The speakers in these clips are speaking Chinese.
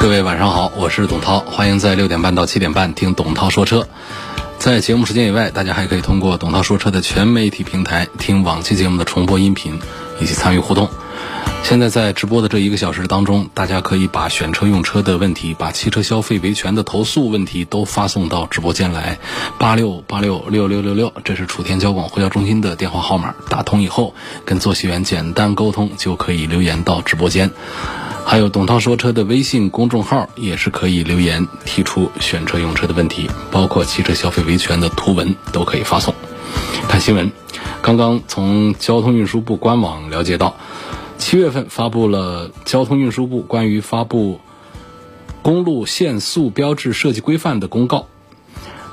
各位晚上好，我是董涛，欢迎在六点半到七点半听董涛说车。在节目时间以外，大家还可以通过董涛说车的全媒体平台听往期节目的重播音频，以及参与互动。现在在直播的这一个小时当中，大家可以把选车用车的问题、把汽车消费维权的投诉问题都发送到直播间来，八六八六六六六六，这是楚天交广呼叫中心的电话号码。打通以后，跟作息员简单沟通，就可以留言到直播间。还有董涛说车的微信公众号也是可以留言提出选车用车的问题，包括汽车消费维权的图文都可以发送。看新闻，刚刚从交通运输部官网了解到，七月份发布了交通运输部关于发布公路限速标志设计规范的公告。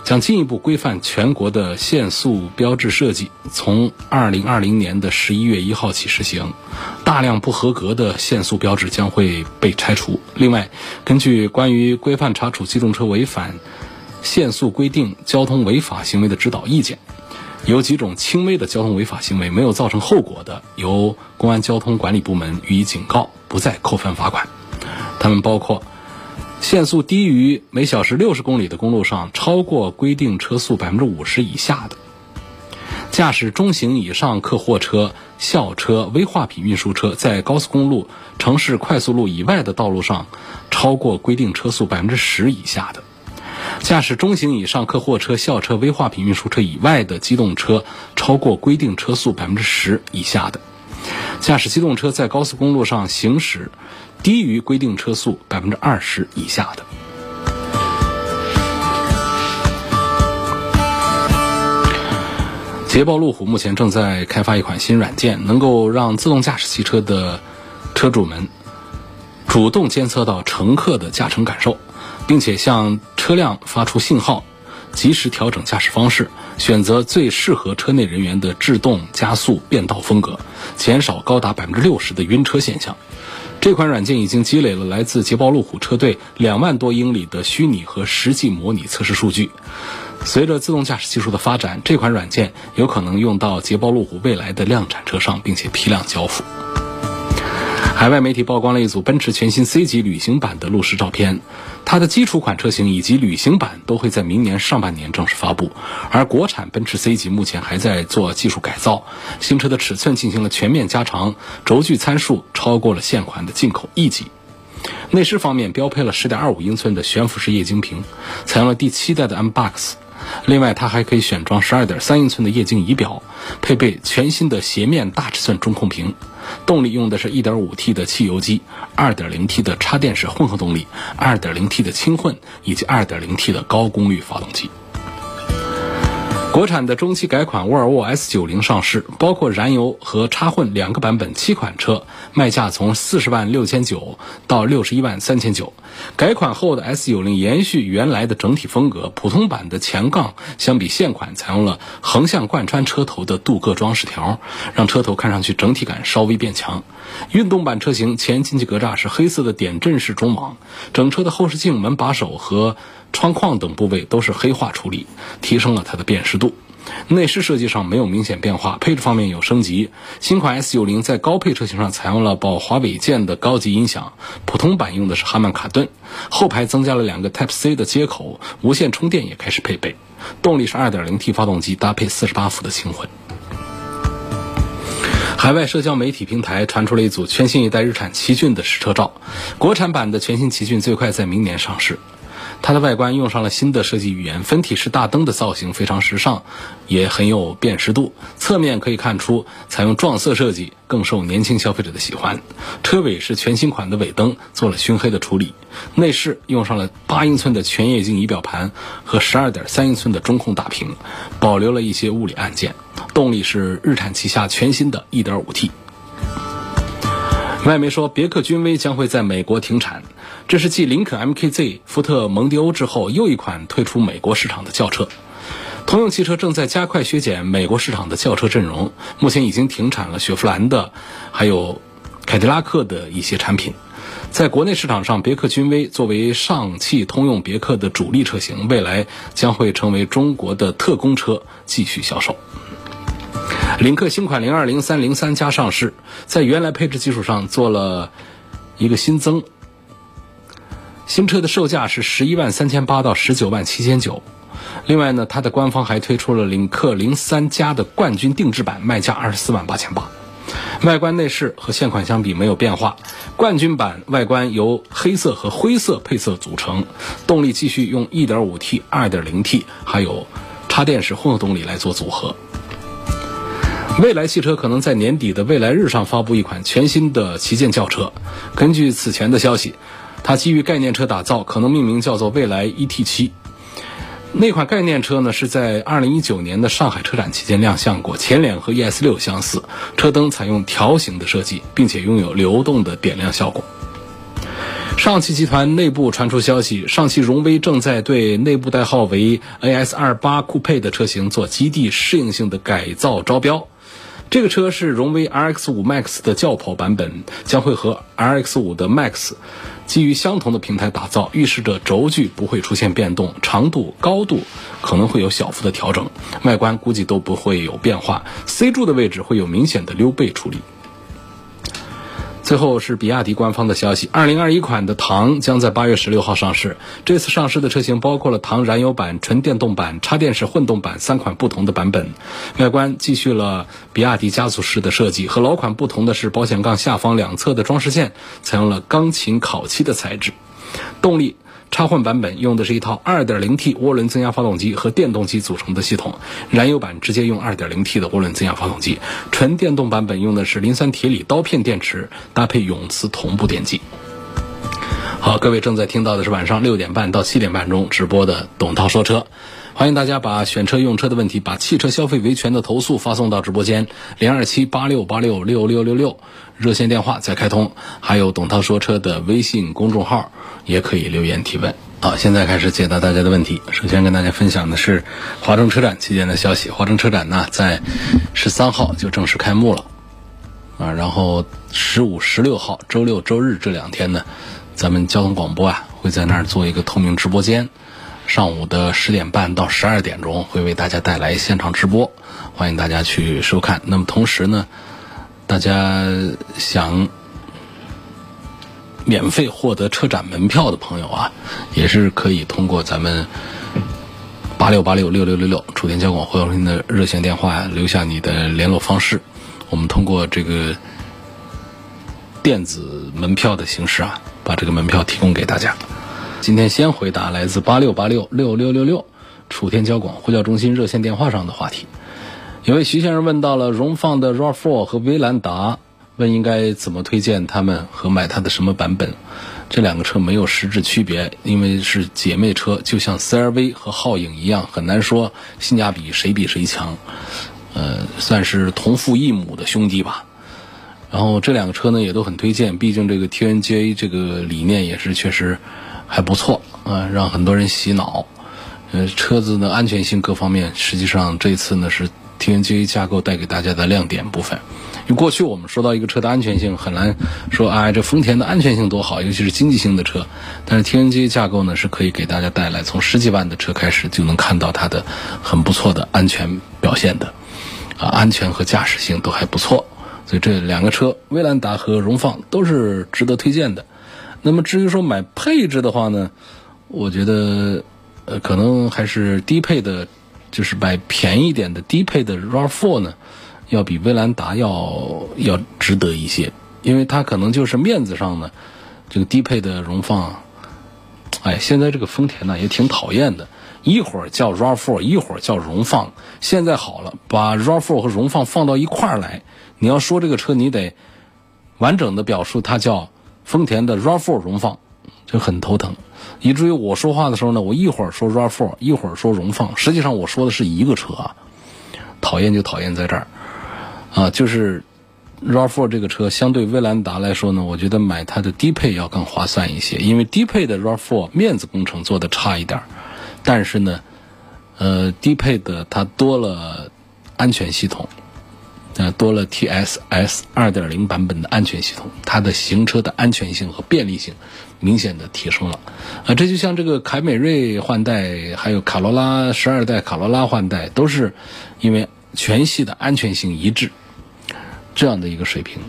将进一步规范全国的限速标志设计，从二零二零年的十一月一号起实行。大量不合格的限速标志将会被拆除。另外，根据关于规范查处机动车违反限速规定交通违法行为的指导意见，有几种轻微的交通违法行为没有造成后果的，由公安交通管理部门予以警告，不再扣分罚款。它们包括。限速低于每小时六十公里的公路上，超过规定车速百分之五十以下的；驾驶中型以上客货车、校车、危化品运输车在高速公路、城市快速路以外的道路上，超过规定车速百分之十以下的；驾驶中型以上客货车、校车、危化品运输车以外的机动车，超过规定车速百分之十以下的；驾驶机动车在高速公路上行驶。低于规定车速百分之二十以下的。捷豹路虎目前正在开发一款新软件，能够让自动驾驶汽车的车主们主动监测到乘客的驾乘感受，并且向车辆发出信号，及时调整驾驶方式，选择最适合车内人员的制动、加速、变道风格，减少高达百分之六十的晕车现象。这款软件已经积累了来自捷豹路虎车队两万多英里的虚拟和实际模拟测试数据。随着自动驾驶技术的发展，这款软件有可能用到捷豹路虎未来的量产车上，并且批量交付。海外媒体曝光了一组奔驰全新 C 级旅行版的路试照片，它的基础款车型以及旅行版都会在明年上半年正式发布，而国产奔驰 C 级目前还在做技术改造，新车的尺寸进行了全面加长，轴距参数超过了现款的进口 E 级。内饰方面标配了10.25英寸的悬浮式液晶屏，采用了第七代的 M Box。另外，它还可以选装12.3英寸的液晶仪表，配备全新的斜面大尺寸中控屏。动力用的是 1.5T 的汽油机，2.0T 的插电式混合动力，2.0T 的轻混以及 2.0T 的高功率发动机。国产的中期改款沃尔沃 S90 上市，包括燃油和插混两个版本，七款车卖价从四十万六千九到六十一万三千九。改款后的 S90 延续原来的整体风格，普通版的前杠相比现款采用了横向贯穿车头的镀铬装饰条，让车头看上去整体感稍微变强。运动版车型前进气格栅是黑色的点阵式中网，整车的后视镜、门把手和窗框等部位都是黑化处理，提升了它的辨识度。内饰设计上没有明显变化，配置方面有升级。新款 S90 在高配车型上采用了宝华韦健的高级音响，普通版用的是哈曼卡顿。后排增加了两个 Type C 的接口，无线充电也开始配备。动力是 2.0T 发动机搭配48伏的轻混。海外社交媒体平台传出了一组全新一代日产奇骏的实车照，国产版的全新奇骏最快在明年上市。它的外观用上了新的设计语言，分体式大灯的造型非常时尚，也很有辨识度。侧面可以看出，采用撞色设计更受年轻消费者的喜欢。车尾是全新款的尾灯，做了熏黑的处理。内饰用上了八英寸的全液晶仪表盘和十二点三英寸的中控大屏，保留了一些物理按键。动力是日产旗下全新的 1.5T。外媒说，别克君威将会在美国停产，这是继林肯 MKZ、福特蒙迪欧之后又一款退出美国市场的轿车。通用汽车正在加快削减美国市场的轿车阵容，目前已经停产了雪佛兰的，还有凯迪拉克的一些产品。在国内市场上，别克君威作为上汽通用别克的主力车型，未来将会成为中国的特供车，继续销售。领克新款零二、零三、零三加上市，在原来配置基础上做了一个新增。新车的售价是十一万三千八到十九万七千九。另外呢，它的官方还推出了领克零三加的冠军定制版，卖价二十四万八千八。外观内饰和现款相比没有变化，冠军版外观由黑色和灰色配色组成，动力继续用 1.5T、2.0T 还有插电式混合动力来做组合。蔚来汽车可能在年底的蔚来日上发布一款全新的旗舰轿车，根据此前的消息，它基于概念车打造，可能命名叫做蔚来 ET7。那款概念车呢，是在2019年的上海车展期间亮相过，前脸和 ES6 相似，车灯采用条形的设计，并且拥有流动的点亮效果。上汽集团内部传出消息，上汽荣威正在对内部代号为 AS28 酷配的车型做基地适应性的改造招标。这个车是荣威 RX5 Max 的轿跑版本，将会和 RX5 的 Max 基于相同的平台打造，预示着轴距不会出现变动，长度、高度可能会有小幅的调整，外观估计都不会有变化，C 柱的位置会有明显的溜背处理。最后是比亚迪官方的消息，二零二一款的唐将在八月十六号上市。这次上市的车型包括了唐燃油版、纯电动版、插电式混动版三款不同的版本。外观继续了比亚迪家族式的设计，和老款不同的是，保险杠下方两侧的装饰线采用了钢琴烤漆的材质。动力。插混版本用的是一套 2.0T 涡轮增压发动机和电动机组成的系统，燃油版直接用 2.0T 的涡轮增压发动机，纯电动版本用的是磷酸铁锂刀片电池，搭配永磁同步电机。好，各位正在听到的是晚上六点半到七点半钟直播的董涛说车，欢迎大家把选车用车的问题，把汽车消费维权的投诉发送到直播间零二七八六八六六六六六。热线电话再开通，还有董涛说车的微信公众号。也可以留言提问。好，现在开始解答大家的问题。首先跟大家分享的是华中车展期间的消息。华中车展呢，在十三号就正式开幕了啊。然后十五、十六号周六、周日这两天呢，咱们交通广播啊会在那儿做一个透明直播间，上午的十点半到十二点钟会为大家带来现场直播，欢迎大家去收看。那么同时呢，大家想。免费获得车展门票的朋友啊，也是可以通过咱们八六八六六六六六楚天交广呼叫中心的热线电话留下你的联络方式，我们通过这个电子门票的形式啊，把这个门票提供给大家。今天先回答来自八六八六六六六六楚天交广呼叫中心热线电话上的话题。有位徐先生问到了荣放的 RAV4 和威兰达。问应该怎么推荐他们和买它的什么版本？这两个车没有实质区别，因为是姐妹车，就像 CRV 和皓影一样，很难说性价比谁比谁强。呃，算是同父异母的兄弟吧。然后这两个车呢也都很推荐，毕竟这个 TNGA 这个理念也是确实还不错啊，让很多人洗脑。呃，车子的安全性各方面，实际上这次呢是 TNGA 架构带给大家的亮点部分。因为过去我们说到一个车的安全性，很难说啊，这丰田的安全性多好，尤其是经济型的车。但是 TNGA 架构呢，是可以给大家带来从十几万的车开始就能看到它的很不错的安全表现的，啊，安全和驾驶性都还不错。所以这两个车，威兰达和荣放都是值得推荐的。那么至于说买配置的话呢，我觉得呃，可能还是低配的，就是买便宜点的低配的 RAV4 呢。要比威兰达要要值得一些，因为它可能就是面子上呢，这个低配的荣放，哎，现在这个丰田呢也挺讨厌的，一会儿叫 RAV4，一会儿叫荣放。现在好了，把 RAV4 和荣放放到一块儿来，你要说这个车，你得完整的表述它叫丰田的 RAV4 荣放，就很头疼，以至于我说话的时候呢，我一会儿说 RAV4，一会儿说荣放，实际上我说的是一个车啊，讨厌就讨厌在这儿。啊，就是 RAV4 这个车相对威兰达来说呢，我觉得买它的低配要更划算一些，因为低配的 RAV4 面子工程做的差一点，但是呢，呃，低配的它多了安全系统，呃，多了 TSS 2.0版本的安全系统，它的行车的安全性和便利性明显的提升了。啊，这就像这个凯美瑞换代，还有卡罗拉十二代卡罗拉换代，都是因为全系的安全性一致。这样的一个水平，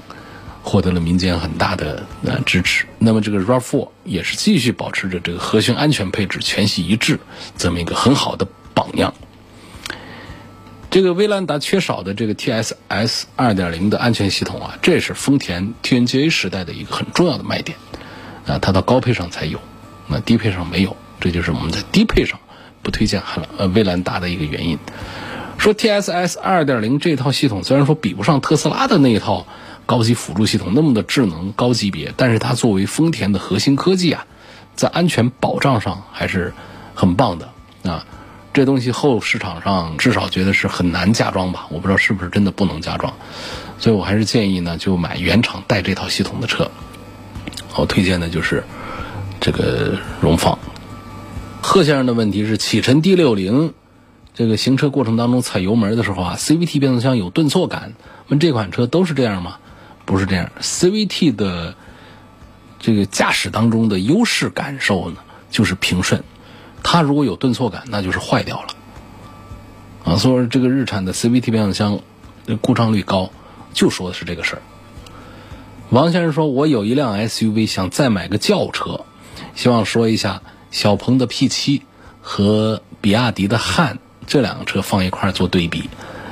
获得了民间很大的呃支持。那么这个 RAV4 也是继续保持着这个核心安全配置全系一致这么一个很好的榜样。这个威兰达缺少的这个 TSS 2.0的安全系统啊，这也是丰田 TNGA 时代的一个很重要的卖点啊，它到高配上才有，那低配上没有，这就是我们在低配上不推荐汉兰呃威兰达的一个原因。说 TSS 2.0这套系统虽然说比不上特斯拉的那一套高级辅助系统那么的智能高级别，但是它作为丰田的核心科技啊，在安全保障上还是很棒的啊。这东西后市场上至少觉得是很难加装吧，我不知道是不是真的不能加装，所以我还是建议呢，就买原厂带这套系统的车。我推荐的就是这个荣放。贺先生的问题是启辰 D60。这个行车过程当中踩油门的时候啊，CVT 变速箱有顿挫感。问这款车都是这样吗？不是这样，CVT 的这个驾驶当中的优势感受呢，就是平顺。它如果有顿挫感，那就是坏掉了。啊，所以说这个日产的 CVT 变速箱故障率高，就说的是这个事儿。王先生说：“我有一辆 SUV，想再买个轿车，希望说一下小鹏的 P7 和比亚迪的汉。”这两个车放一块做对比，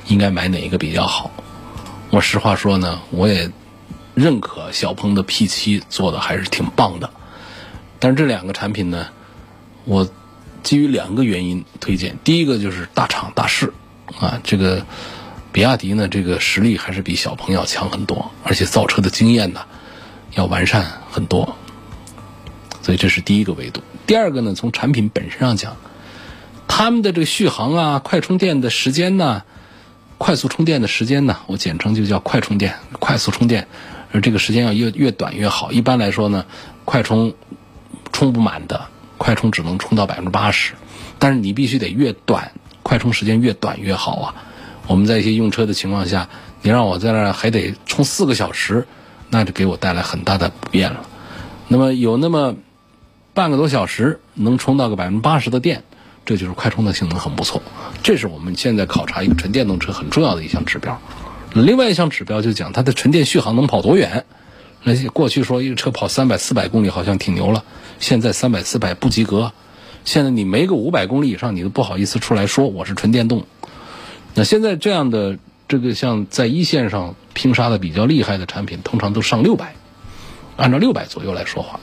应该买哪一个比较好？我实话说呢，我也认可小鹏的 P7 做的还是挺棒的。但是这两个产品呢，我基于两个原因推荐。第一个就是大厂大势啊，这个比亚迪呢，这个实力还是比小鹏要强很多，而且造车的经验呢要完善很多。所以这是第一个维度。第二个呢，从产品本身上讲。他们的这个续航啊，快充电的时间呢，快速充电的时间呢，我简称就叫快充电、快速充电，而这个时间要越越短越好。一般来说呢，快充充不满的，快充只能充到百分之八十，但是你必须得越短，快充时间越短越好啊。我们在一些用车的情况下，你让我在那儿还得充四个小时，那就给我带来很大的不便了。那么有那么半个多小时能充到个百分之八十的电。这就是快充的性能很不错，这是我们现在考察一个纯电动车很重要的一项指标。另外一项指标就讲它的纯电续航能跑多远。那些过去说一个车跑三百、四百公里好像挺牛了，现在三百、四百不及格。现在你没个五百公里以上，你都不好意思出来说我是纯电动。那现在这样的这个像在一线上拼杀的比较厉害的产品，通常都上六百，按照六百左右来说话。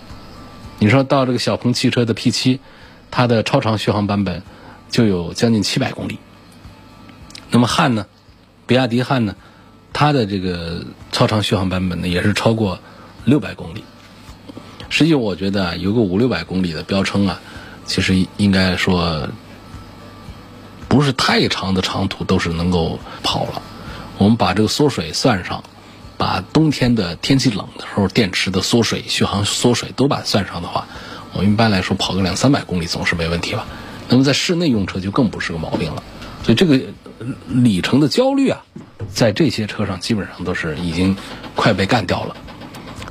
你说到这个小鹏汽车的 P 七。它的超长续航版本就有将近七百公里。那么汉呢，比亚迪汉呢，它的这个超长续航版本呢也是超过六百公里。实际我觉得啊，有个五六百公里的标称啊，其实应该说不是太长的长途都是能够跑了。我们把这个缩水算上，把冬天的天气冷的时候电池的缩水、续航缩水都把它算上的话。我们一般来说跑个两三百公里总是没问题吧，那么在室内用车就更不是个毛病了。所以这个里程的焦虑啊，在这些车上基本上都是已经快被干掉了。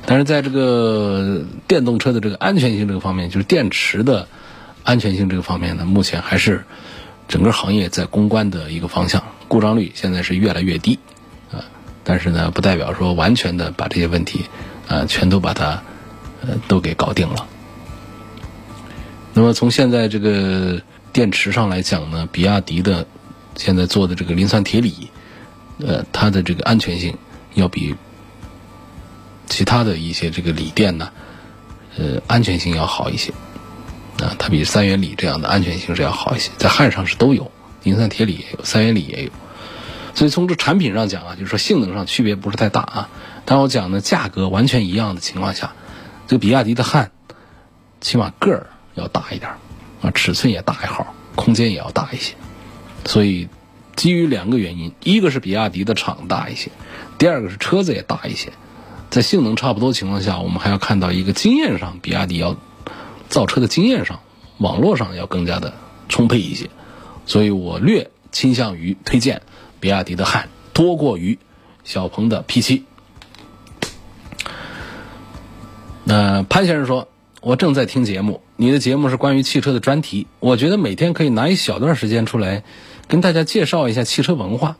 但是在这个电动车的这个安全性这个方面，就是电池的安全性这个方面呢，目前还是整个行业在攻关的一个方向。故障率现在是越来越低啊，但是呢，不代表说完全的把这些问题啊全都把它呃都给搞定了。那么从现在这个电池上来讲呢，比亚迪的现在做的这个磷酸铁锂，呃，它的这个安全性要比其他的一些这个锂电呢，呃，安全性要好一些。啊，它比三元锂这样的安全性是要好一些，在焊上是都有，磷酸铁锂也有，三元锂也有。所以从这产品上讲啊，就是说性能上区别不是太大啊。但我讲呢，价格完全一样的情况下，这个比亚迪的汉起码个儿。要大一点儿啊，尺寸也大一号，空间也要大一些。所以，基于两个原因，一个是比亚迪的厂大一些，第二个是车子也大一些，在性能差不多情况下，我们还要看到一个经验上，比亚迪要造车的经验上，网络上要更加的充沛一些，所以我略倾向于推荐比亚迪的汉多过于小鹏的 P7。那潘先生说，我正在听节目，你的节目是关于汽车的专题，我觉得每天可以拿一小段时间出来，跟大家介绍一下汽车文化。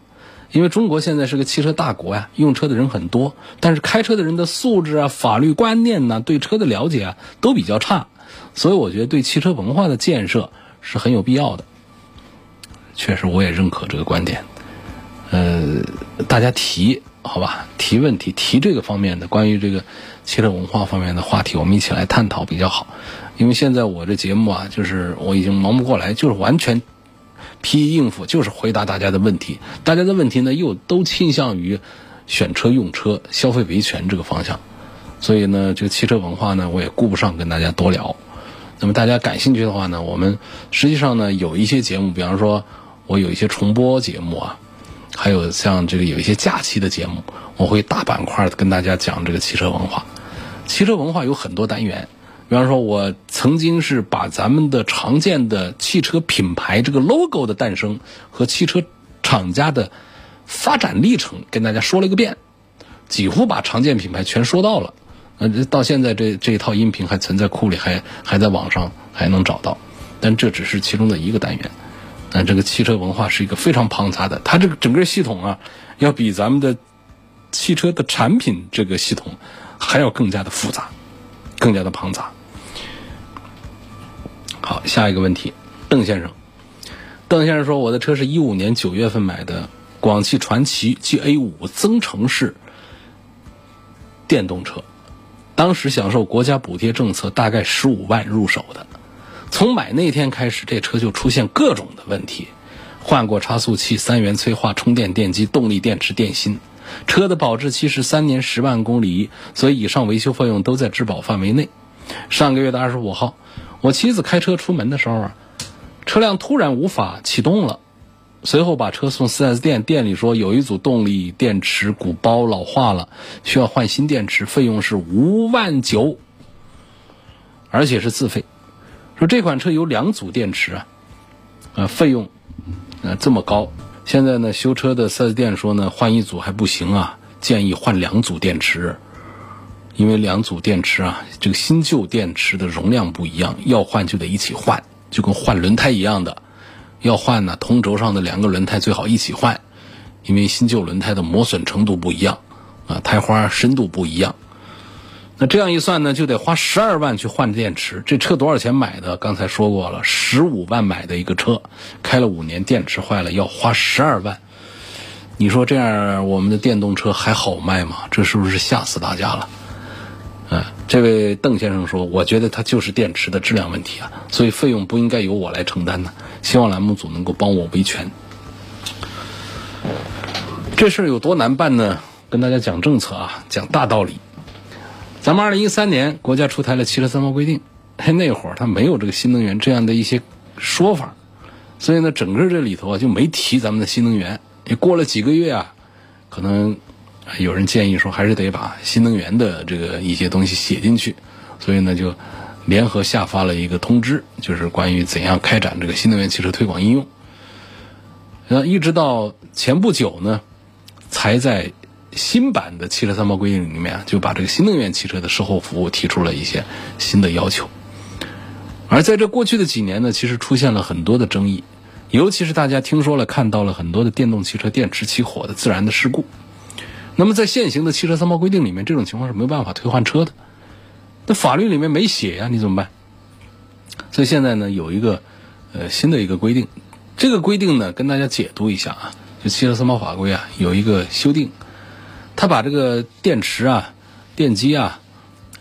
因为中国现在是个汽车大国呀，用车的人很多，但是开车的人的素质啊、法律观念呢、对车的了解啊都比较差，所以我觉得对汽车文化的建设是很有必要的。确实，我也认可这个观点。呃，大家提好吧，提问题，提这个方面的关于这个汽车文化方面的话题，我们一起来探讨比较好。因为现在我这节目啊，就是我已经忙不过来，就是完全。批应付就是回答大家的问题，大家的问题呢又都倾向于选车用车、消费维权这个方向，所以呢，这个汽车文化呢我也顾不上跟大家多聊。那么大家感兴趣的话呢，我们实际上呢有一些节目，比方说我有一些重播节目啊，还有像这个有一些假期的节目，我会大板块的跟大家讲这个汽车文化。汽车文化有很多单元。比方说，我曾经是把咱们的常见的汽车品牌这个 logo 的诞生和汽车厂家的发展历程跟大家说了一个遍，几乎把常见品牌全说到了。呃，到现在这这一套音频还存在库里，还还在网上还能找到。但这只是其中的一个单元。但这个汽车文化是一个非常庞杂的，它这个整个系统啊，要比咱们的汽车的产品这个系统还要更加的复杂，更加的庞杂。好，下一个问题，邓先生。邓先生说：“我的车是一五年九月份买的广汽传祺 GA 五增程式电动车，当时享受国家补贴政策，大概十五万入手的。从买那天开始，这车就出现各种的问题，换过差速器、三元催化、充电电机、动力电池、电芯。车的保质期是三年十万公里，所以以上维修费用都在质保范围内。上个月的二十五号。”我妻子开车出门的时候啊，车辆突然无法启动了，随后把车送 4S 店，店里说有一组动力电池鼓包老化了，需要换新电池，费用是五万九，而且是自费。说这款车有两组电池啊，呃，费用呃这么高。现在呢，修车的 4S 店说呢，换一组还不行啊，建议换两组电池。因为两组电池啊，这个新旧电池的容量不一样，要换就得一起换，就跟换轮胎一样的。要换呢，同轴上的两个轮胎最好一起换，因为新旧轮胎的磨损程度不一样，啊，胎花深度不一样。那这样一算呢，就得花十二万去换电池。这车多少钱买的？刚才说过了，十五万买的一个车，开了五年，电池坏了要花十二万。你说这样我们的电动车还好卖吗？这是不是吓死大家了？啊，这位邓先生说：“我觉得它就是电池的质量问题啊，所以费用不应该由我来承担呢。希望栏目组能够帮我维权。这事儿有多难办呢？跟大家讲政策啊，讲大道理。咱们二零一三年国家出台了汽车三包规定，那会儿它没有这个新能源这样的一些说法，所以呢，整个这里头啊就没提咱们的新能源。也过了几个月啊，可能。”有人建议说，还是得把新能源的这个一些东西写进去，所以呢，就联合下发了一个通知，就是关于怎样开展这个新能源汽车推广应用。那一直到前不久呢，才在新版的汽车三包规定里面就把这个新能源汽车的售后服务提出了一些新的要求。而在这过去的几年呢，其实出现了很多的争议，尤其是大家听说了、看到了很多的电动汽车电池起火的自燃的事故。那么在现行的汽车三包规定里面，这种情况是没有办法退换车的。那法律里面没写呀，你怎么办？所以现在呢，有一个呃新的一个规定，这个规定呢，跟大家解读一下啊，就汽车三包法规啊有一个修订，它把这个电池啊、电机啊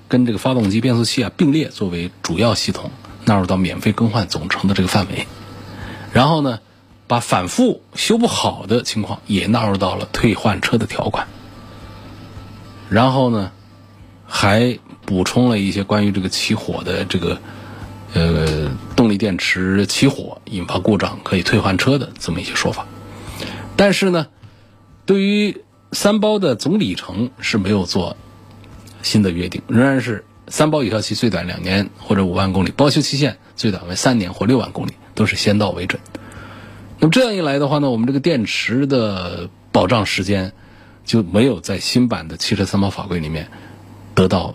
跟这个发动机、变速器啊并列作为主要系统纳入到免费更换总成的这个范围，然后呢，把反复修不好的情况也纳入到了退换车的条款。然后呢，还补充了一些关于这个起火的这个呃动力电池起火引发故障可以退换车的这么一些说法。但是呢，对于三包的总里程是没有做新的约定，仍然是三包有效期最短两年或者五万公里，保修期限最短为三年或六万公里，都是先到为准。那么这样一来的话呢，我们这个电池的保障时间就没有在新版的汽车三包法规里面得到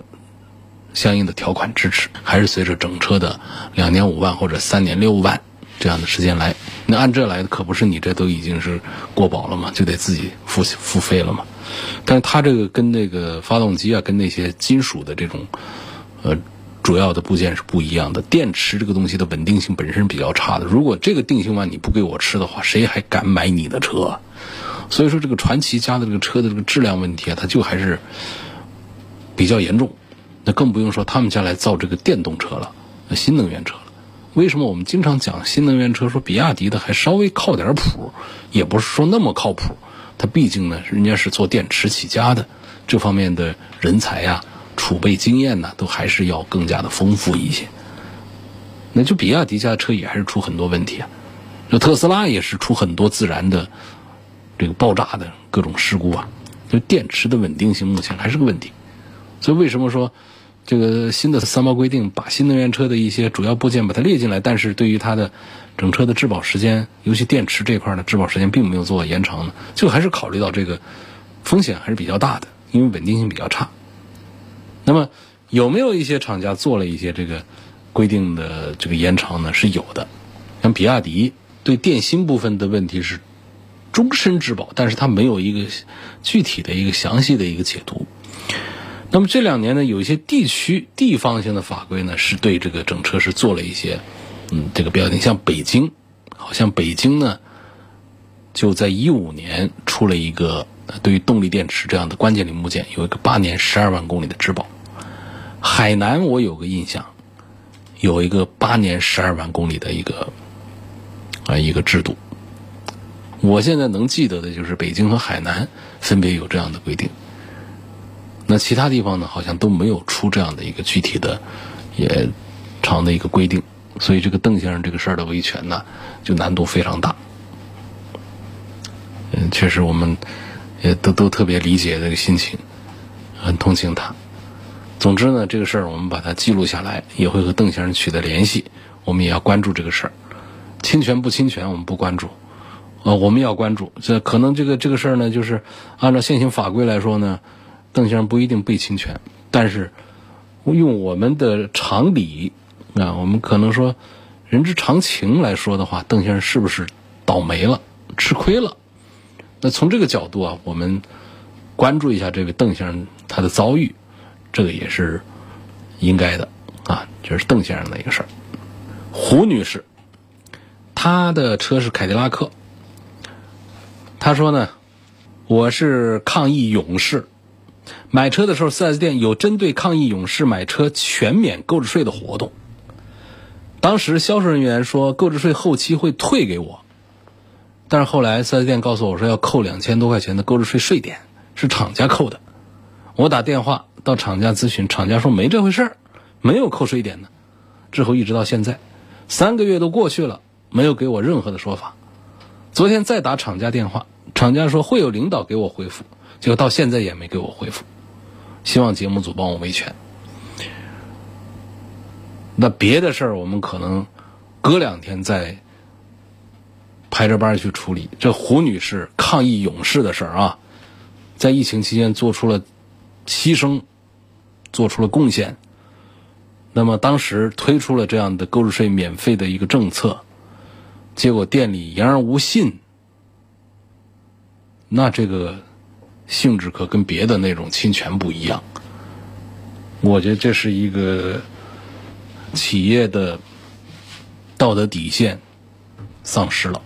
相应的条款支持，还是随着整车的两年五万或者三年六万这样的时间来。那按这来的可不是你这都已经是过保了嘛，就得自己付付费了嘛。但是它这个跟那个发动机啊，跟那些金属的这种呃。主要的部件是不一样的，电池这个东西的稳定性本身比较差的。如果这个定心丸你不给我吃的话，谁还敢买你的车？所以说，这个传奇家的这个车的这个质量问题啊，它就还是比较严重。那更不用说他们家来造这个电动车了，新能源车了。为什么我们经常讲新能源车？说比亚迪的还稍微靠点谱，也不是说那么靠谱。它毕竟呢，人家是做电池起家的，这方面的人才呀。储备经验呢，都还是要更加的丰富一些。那就比亚迪家的车也还是出很多问题啊，那特斯拉也是出很多自燃的这个爆炸的各种事故啊。就电池的稳定性目前还是个问题。所以为什么说这个新的三包规定把新能源车的一些主要部件把它列进来，但是对于它的整车的质保时间，尤其电池这块的质保时间并没有做延长呢？就还是考虑到这个风险还是比较大的，因为稳定性比较差。那么有没有一些厂家做了一些这个规定的这个延长呢？是有的，像比亚迪对电芯部分的问题是终身质保，但是它没有一个具体的一个详细的一个解读。那么这两年呢，有一些地区地方性的法规呢，是对这个整车是做了一些嗯这个标定，像北京，好像北京呢就在一五年出了一个对于动力电池这样的关键零部件有一个八年十二万公里的质保。海南我有个印象，有一个八年十二万公里的一个啊一个制度。我现在能记得的就是北京和海南分别有这样的规定。那其他地方呢，好像都没有出这样的一个具体的也长的一个规定。所以这个邓先生这个事儿的维权呢，就难度非常大。嗯，确实我们也都都特别理解这个心情，很同情他。总之呢，这个事儿我们把它记录下来，也会和邓先生取得联系。我们也要关注这个事儿，侵权不侵权我们不关注，呃，我们要关注。这可能这个这个事儿呢，就是按照现行法规来说呢，邓先生不一定被侵权，但是用我们的常理啊，我们可能说人之常情来说的话，邓先生是不是倒霉了、吃亏了？那从这个角度啊，我们关注一下这位邓先生他的遭遇。这个也是应该的啊，这是邓先生的一个事儿。胡女士，她的车是凯迪拉克。他说呢，我是抗疫勇士，买车的时候四 S 店有针对抗疫勇士买车全免购置税的活动。当时销售人员说购置税后期会退给我，但是后来四 S 店告诉我说要扣两千多块钱的购置税税点，是厂家扣的。我打电话。到厂家咨询，厂家说没这回事儿，没有扣税点的。之后一直到现在，三个月都过去了，没有给我任何的说法。昨天再打厂家电话，厂家说会有领导给我回复，结果到现在也没给我回复。希望节目组帮我维权。那别的事儿我们可能隔两天再排着班去处理。这胡女士抗疫勇士的事儿啊，在疫情期间做出了牺牲。做出了贡献，那么当时推出了这样的购置税免费的一个政策，结果店里言而无信，那这个性质可跟别的那种侵权不一样。我觉得这是一个企业的道德底线丧失了。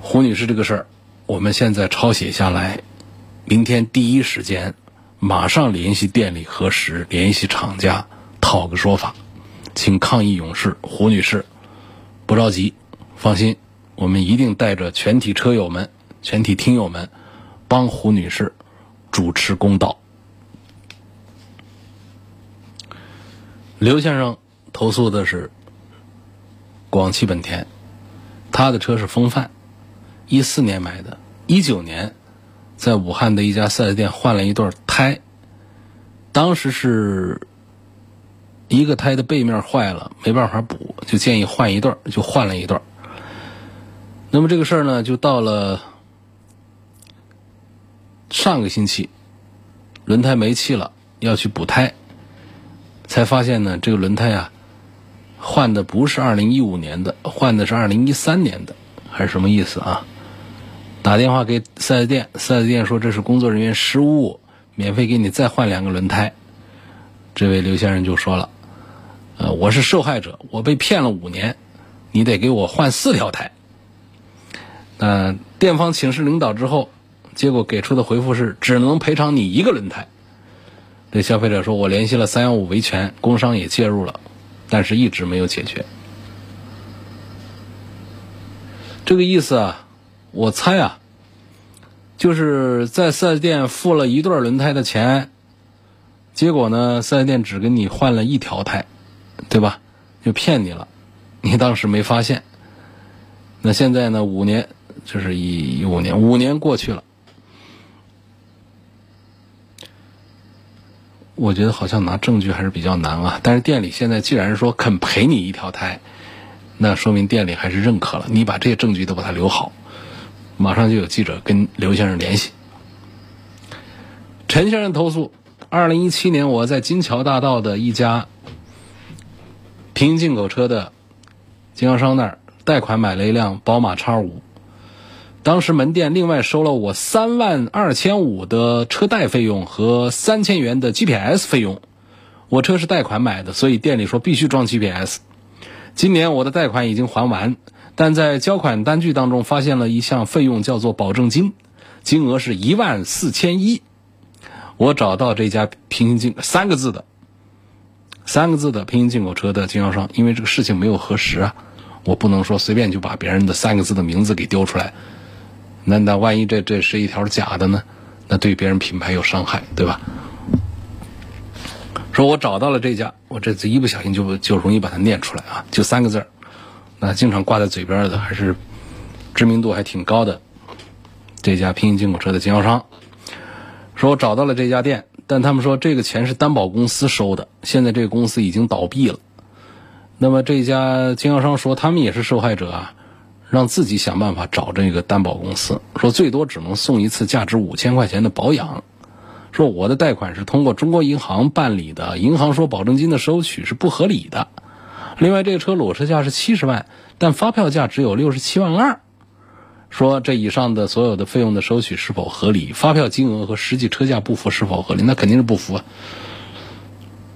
胡女士这个事儿，我们现在抄写下来，明天第一时间。马上联系店里核实，联系厂家讨个说法，请抗议勇士胡女士不着急，放心，我们一定带着全体车友们、全体听友们，帮胡女士主持公道。刘先生投诉的是广汽本田，他的车是风范，一四年买的，一九年在武汉的一家四 S 店换了一对胎，当时是一个胎的背面坏了，没办法补，就建议换一对就换了一对那么这个事儿呢，就到了上个星期，轮胎没气了，要去补胎，才发现呢，这个轮胎啊。换的不是二零一五年的，换的是二零一三年的，还是什么意思啊？打电话给四 S 店，四 S 店说这是工作人员失误，免费给你再换两个轮胎。这位刘先生就说了：“呃，我是受害者，我被骗了五年，你得给我换四条胎。”呃，店方请示领导之后，结果给出的回复是只能赔偿你一个轮胎。这消费者说：“我联系了三幺五维权，工商也介入了。”但是一直没有解决，这个意思啊，我猜啊，就是在四 S 店付了一对轮胎的钱，结果呢，四 S 店只给你换了一条胎，对吧？就骗你了，你当时没发现。那现在呢，五年，就是一一五年，五年过去了。我觉得好像拿证据还是比较难啊。但是店里现在既然说肯赔你一条胎，那说明店里还是认可了。你把这些证据都把它留好，马上就有记者跟刘先生联系。陈先生投诉：二零一七年我在金桥大道的一家平行进口车的经销商那儿贷款买了一辆宝马叉五。当时门店另外收了我三万二千五的车贷费用和三千元的 GPS 费用，我车是贷款买的，所以店里说必须装 GPS。今年我的贷款已经还完，但在交款单据当中发现了一项费用，叫做保证金，金额是一万四千一。我找到这家平行进三个字的三个字的平行进口车的经销商，因为这个事情没有核实啊，我不能说随便就把别人的三个字的名字给丢出来。那那万一这这是一条假的呢？那对别人品牌有伤害，对吧？说我找到了这家，我这次一不小心就就容易把它念出来啊，就三个字儿，那经常挂在嘴边的，还是知名度还挺高的这家平行进口车的经销商。说我找到了这家店，但他们说这个钱是担保公司收的，现在这个公司已经倒闭了。那么这家经销商说他们也是受害者啊。让自己想办法找这个担保公司，说最多只能送一次价值五千块钱的保养。说我的贷款是通过中国银行办理的，银行说保证金的收取是不合理的。另外，这个车裸车价是七十万，但发票价只有六十七万二。说这以上的所有的费用的收取是否合理？发票金额和实际车价不符是否合理？那肯定是不符啊。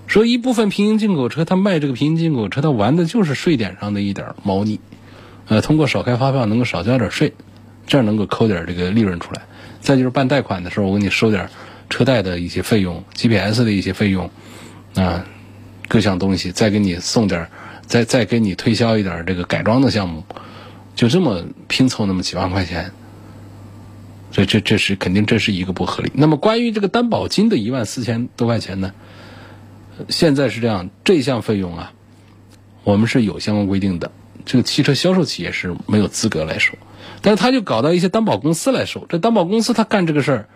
说一部分平行进口车，他卖这个平行进口车，他玩的就是税点上的一点猫腻。呃，通过少开发票能够少交点税，这样能够扣点这个利润出来。再就是办贷款的时候，我给你收点车贷的一些费用、GPS 的一些费用，啊，各项东西，再给你送点，再再给你推销一点这个改装的项目，就这么拼凑那么几万块钱，所以这这是肯定这是一个不合理。那么关于这个担保金的一万四千多块钱呢？现在是这样，这项费用啊，我们是有相关规定的。这个汽车销售企业是没有资格来收，但是他就搞到一些担保公司来收。这担保公司他干这个事儿，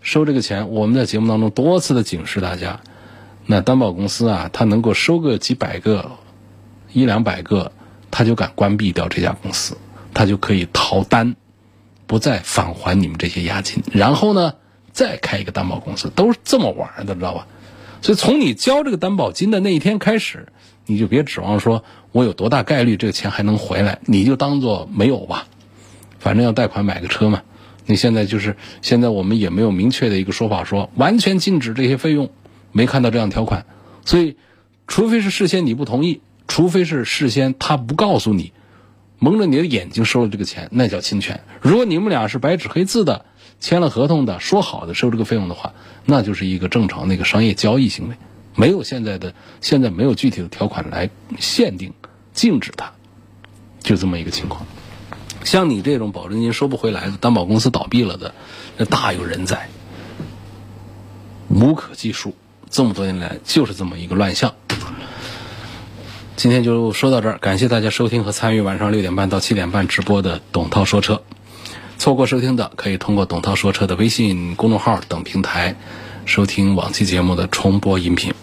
收这个钱，我们在节目当中多次的警示大家，那担保公司啊，他能够收个几百个、一两百个，他就敢关闭掉这家公司，他就可以逃单，不再返还你们这些押金，然后呢，再开一个担保公司，都是这么玩的，知道吧？所以从你交这个担保金的那一天开始。你就别指望说，我有多大概率这个钱还能回来，你就当做没有吧。反正要贷款买个车嘛。你现在就是现在我们也没有明确的一个说法，说完全禁止这些费用，没看到这样条款。所以，除非是事先你不同意，除非是事先他不告诉你，蒙着你的眼睛收了这个钱，那叫侵权。如果你们俩是白纸黑字的签了合同的，说好的收这个费用的话，那就是一个正常的一个商业交易行为。没有现在的，现在没有具体的条款来限定、禁止它，就这么一个情况。像你这种保证金收不回来的，担保公司倒闭了的，那大有人在，无可计数。这么多年来就是这么一个乱象。今天就说到这儿，感谢大家收听和参与晚上六点半到七点半直播的董涛说车。错过收听的，可以通过“董涛说车”的微信公众号等平台收听往期节目的重播音频。